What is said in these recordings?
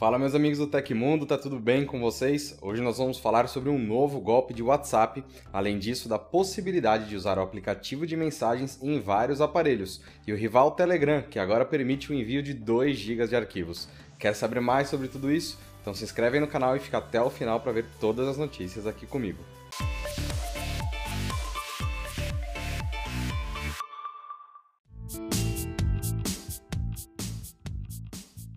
Fala meus amigos do Tecmundo, tá tudo bem com vocês? Hoje nós vamos falar sobre um novo golpe de WhatsApp, além disso da possibilidade de usar o aplicativo de mensagens em vários aparelhos, e o rival Telegram, que agora permite o envio de 2 GB de arquivos. Quer saber mais sobre tudo isso? Então se inscreve aí no canal e fica até o final para ver todas as notícias aqui comigo.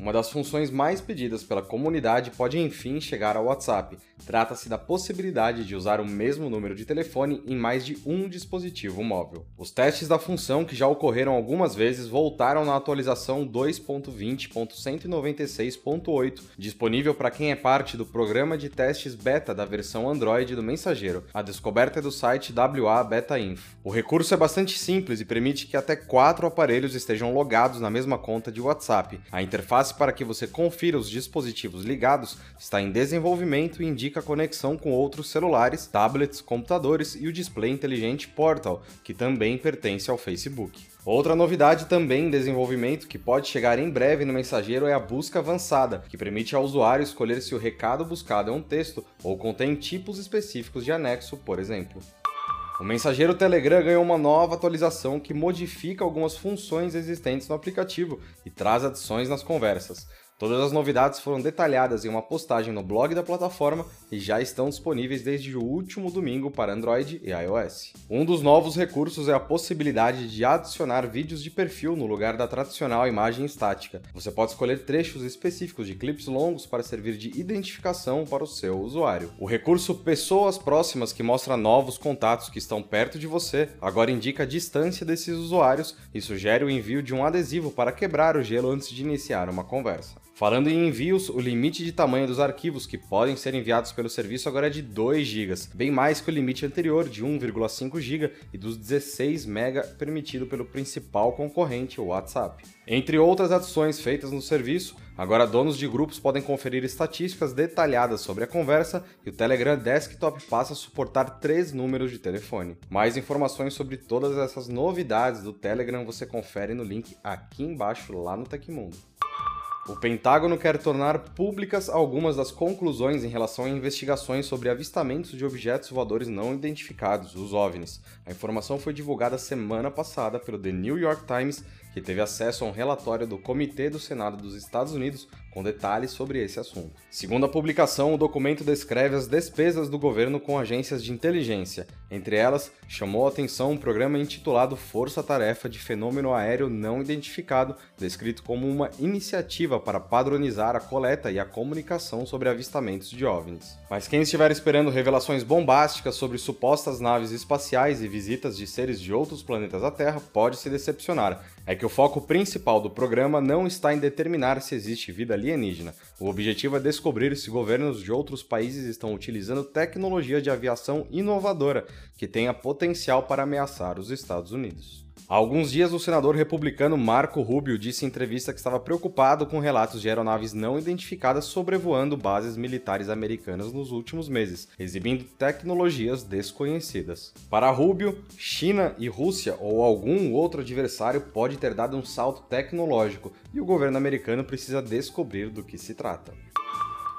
Uma das funções mais pedidas pela comunidade pode enfim chegar ao WhatsApp. Trata-se da possibilidade de usar o mesmo número de telefone em mais de um dispositivo móvel. Os testes da função, que já ocorreram algumas vezes, voltaram na atualização 2.20.196.8, disponível para quem é parte do programa de testes beta da versão Android do mensageiro. A descoberta é do site WA Beta Info. O recurso é bastante simples e permite que até quatro aparelhos estejam logados na mesma conta de WhatsApp. A interface interface para que você confira os dispositivos ligados está em desenvolvimento e indica conexão com outros celulares, tablets, computadores e o display inteligente Portal, que também pertence ao Facebook. Outra novidade também em desenvolvimento que pode chegar em breve no mensageiro é a busca avançada, que permite ao usuário escolher se o recado buscado é um texto ou contém tipos específicos de anexo, por exemplo. O mensageiro Telegram ganhou uma nova atualização que modifica algumas funções existentes no aplicativo e traz adições nas conversas. Todas as novidades foram detalhadas em uma postagem no blog da plataforma e já estão disponíveis desde o último domingo para Android e iOS. Um dos novos recursos é a possibilidade de adicionar vídeos de perfil no lugar da tradicional imagem estática. Você pode escolher trechos específicos de clipes longos para servir de identificação para o seu usuário. O recurso Pessoas Próximas, que mostra novos contatos que estão perto de você, agora indica a distância desses usuários e sugere o envio de um adesivo para quebrar o gelo antes de iniciar uma conversa. Falando em envios, o limite de tamanho dos arquivos que podem ser enviados pelo serviço agora é de 2 GB, bem mais que o limite anterior de 1,5 GB e dos 16 MB permitido pelo principal concorrente, o WhatsApp. Entre outras adições feitas no serviço, agora donos de grupos podem conferir estatísticas detalhadas sobre a conversa e o Telegram Desktop passa a suportar três números de telefone. Mais informações sobre todas essas novidades do Telegram você confere no link aqui embaixo lá no Tecmundo. O Pentágono quer tornar públicas algumas das conclusões em relação a investigações sobre avistamentos de objetos voadores não identificados, os OVNIs. A informação foi divulgada semana passada pelo The New York Times que teve acesso a um relatório do Comitê do Senado dos Estados Unidos com detalhes sobre esse assunto. Segundo a publicação, o documento descreve as despesas do governo com agências de inteligência. Entre elas, chamou a atenção um programa intitulado Força Tarefa de Fenômeno Aéreo Não Identificado, descrito como uma iniciativa para padronizar a coleta e a comunicação sobre avistamentos de OVNIs. Mas quem estiver esperando revelações bombásticas sobre supostas naves espaciais e visitas de seres de outros planetas à Terra pode se decepcionar. É que o foco principal do programa não está em determinar se existe vida alienígena. O objetivo é descobrir se governos de outros países estão utilizando tecnologia de aviação inovadora que tenha potencial para ameaçar os Estados Unidos. Há alguns dias, o senador republicano Marco Rubio disse em entrevista que estava preocupado com relatos de aeronaves não identificadas sobrevoando bases militares americanas nos últimos meses, exibindo tecnologias desconhecidas. Para Rubio, China e Rússia ou algum outro adversário pode ter dado um salto tecnológico e o governo americano precisa descobrir do que se trata.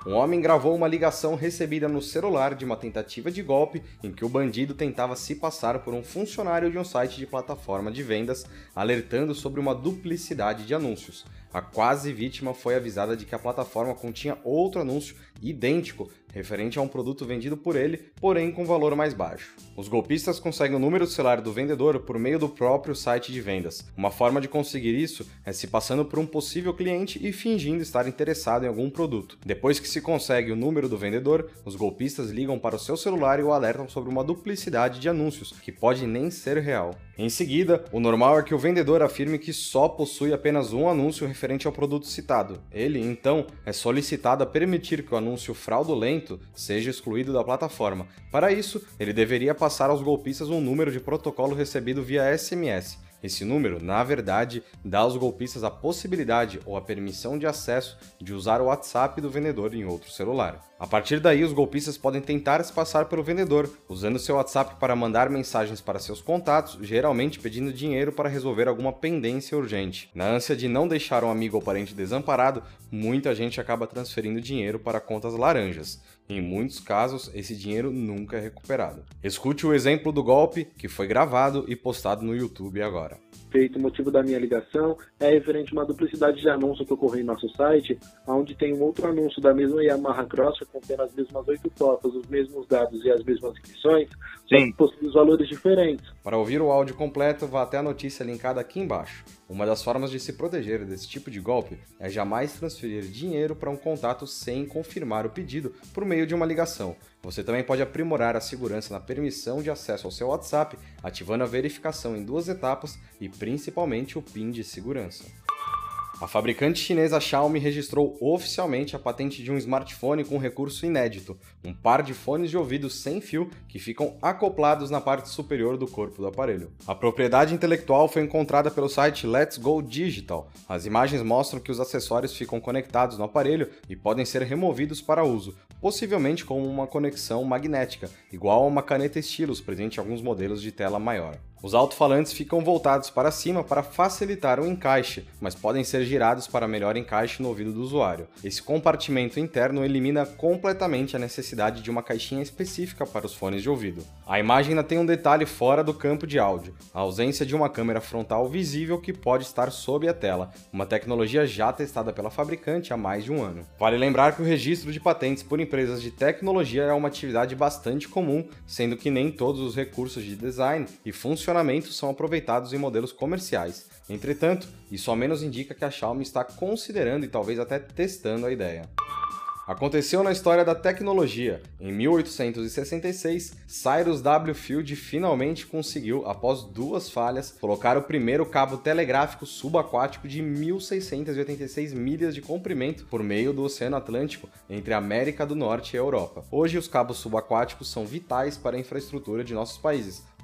Um homem gravou uma ligação recebida no celular de uma tentativa de golpe em que o bandido tentava se passar por um funcionário de um site de plataforma de vendas, alertando sobre uma duplicidade de anúncios. A quase vítima foi avisada de que a plataforma continha outro anúncio idêntico referente a um produto vendido por ele, porém com valor mais baixo. Os golpistas conseguem o número do celular do vendedor por meio do próprio site de vendas. Uma forma de conseguir isso é se passando por um possível cliente e fingindo estar interessado em algum produto. Depois que se consegue o número do vendedor, os golpistas ligam para o seu celular e o alertam sobre uma duplicidade de anúncios, que pode nem ser real. Em seguida, o normal é que o vendedor afirme que só possui apenas um anúncio referente ao produto citado. Ele, então, é solicitado a permitir que o anúncio fraudulento seja excluído da plataforma. Para isso, ele deveria passar aos golpistas um número de protocolo recebido via SMS. Esse número, na verdade, dá aos golpistas a possibilidade ou a permissão de acesso de usar o WhatsApp do vendedor em outro celular. A partir daí, os golpistas podem tentar se passar pelo vendedor, usando seu WhatsApp para mandar mensagens para seus contatos, geralmente pedindo dinheiro para resolver alguma pendência urgente. Na ânsia de não deixar um amigo ou parente desamparado, muita gente acaba transferindo dinheiro para contas laranjas. Em muitos casos, esse dinheiro nunca é recuperado. Escute o exemplo do golpe que foi gravado e postado no YouTube agora feito. O motivo da minha ligação é referente a uma duplicidade de anúncio que ocorreu em nosso site, onde tem um outro anúncio da mesma Yamaha Cross, contendo as mesmas oito fotos, os mesmos dados e as mesmas inscrições, só que possuem valores diferentes. Para ouvir o áudio completo, vá até a notícia linkada aqui embaixo. Uma das formas de se proteger desse tipo de golpe é jamais transferir dinheiro para um contato sem confirmar o pedido por meio de uma ligação. Você também pode aprimorar a segurança na permissão de acesso ao seu WhatsApp, ativando a verificação em duas etapas e principalmente o PIN de segurança. A fabricante chinesa Xiaomi registrou oficialmente a patente de um smartphone com recurso inédito, um par de fones de ouvido sem fio que ficam acoplados na parte superior do corpo do aparelho. A propriedade intelectual foi encontrada pelo site Let's Go Digital. As imagens mostram que os acessórios ficam conectados no aparelho e podem ser removidos para uso, possivelmente com uma conexão magnética, igual a uma caneta estilos presente em alguns modelos de tela maior. Os alto-falantes ficam voltados para cima para facilitar o encaixe, mas podem ser girados para melhor encaixe no ouvido do usuário. Esse compartimento interno elimina completamente a necessidade de uma caixinha específica para os fones de ouvido. A imagem ainda tem um detalhe fora do campo de áudio, a ausência de uma câmera frontal visível que pode estar sob a tela, uma tecnologia já testada pela fabricante há mais de um ano. Vale lembrar que o registro de patentes por empresas de tecnologia é uma atividade bastante comum, sendo que nem todos os recursos de design e funcionalidade funcionamento são aproveitados em modelos comerciais. Entretanto, isso ao menos indica que a Xiaomi está considerando e talvez até testando a ideia. Aconteceu na história da tecnologia. Em 1866, Cyrus W. Field finalmente conseguiu, após duas falhas, colocar o primeiro cabo telegráfico subaquático de 1686 milhas de comprimento por meio do Oceano Atlântico entre a América do Norte e a Europa. Hoje, os cabos subaquáticos são vitais para a infraestrutura de nossos países,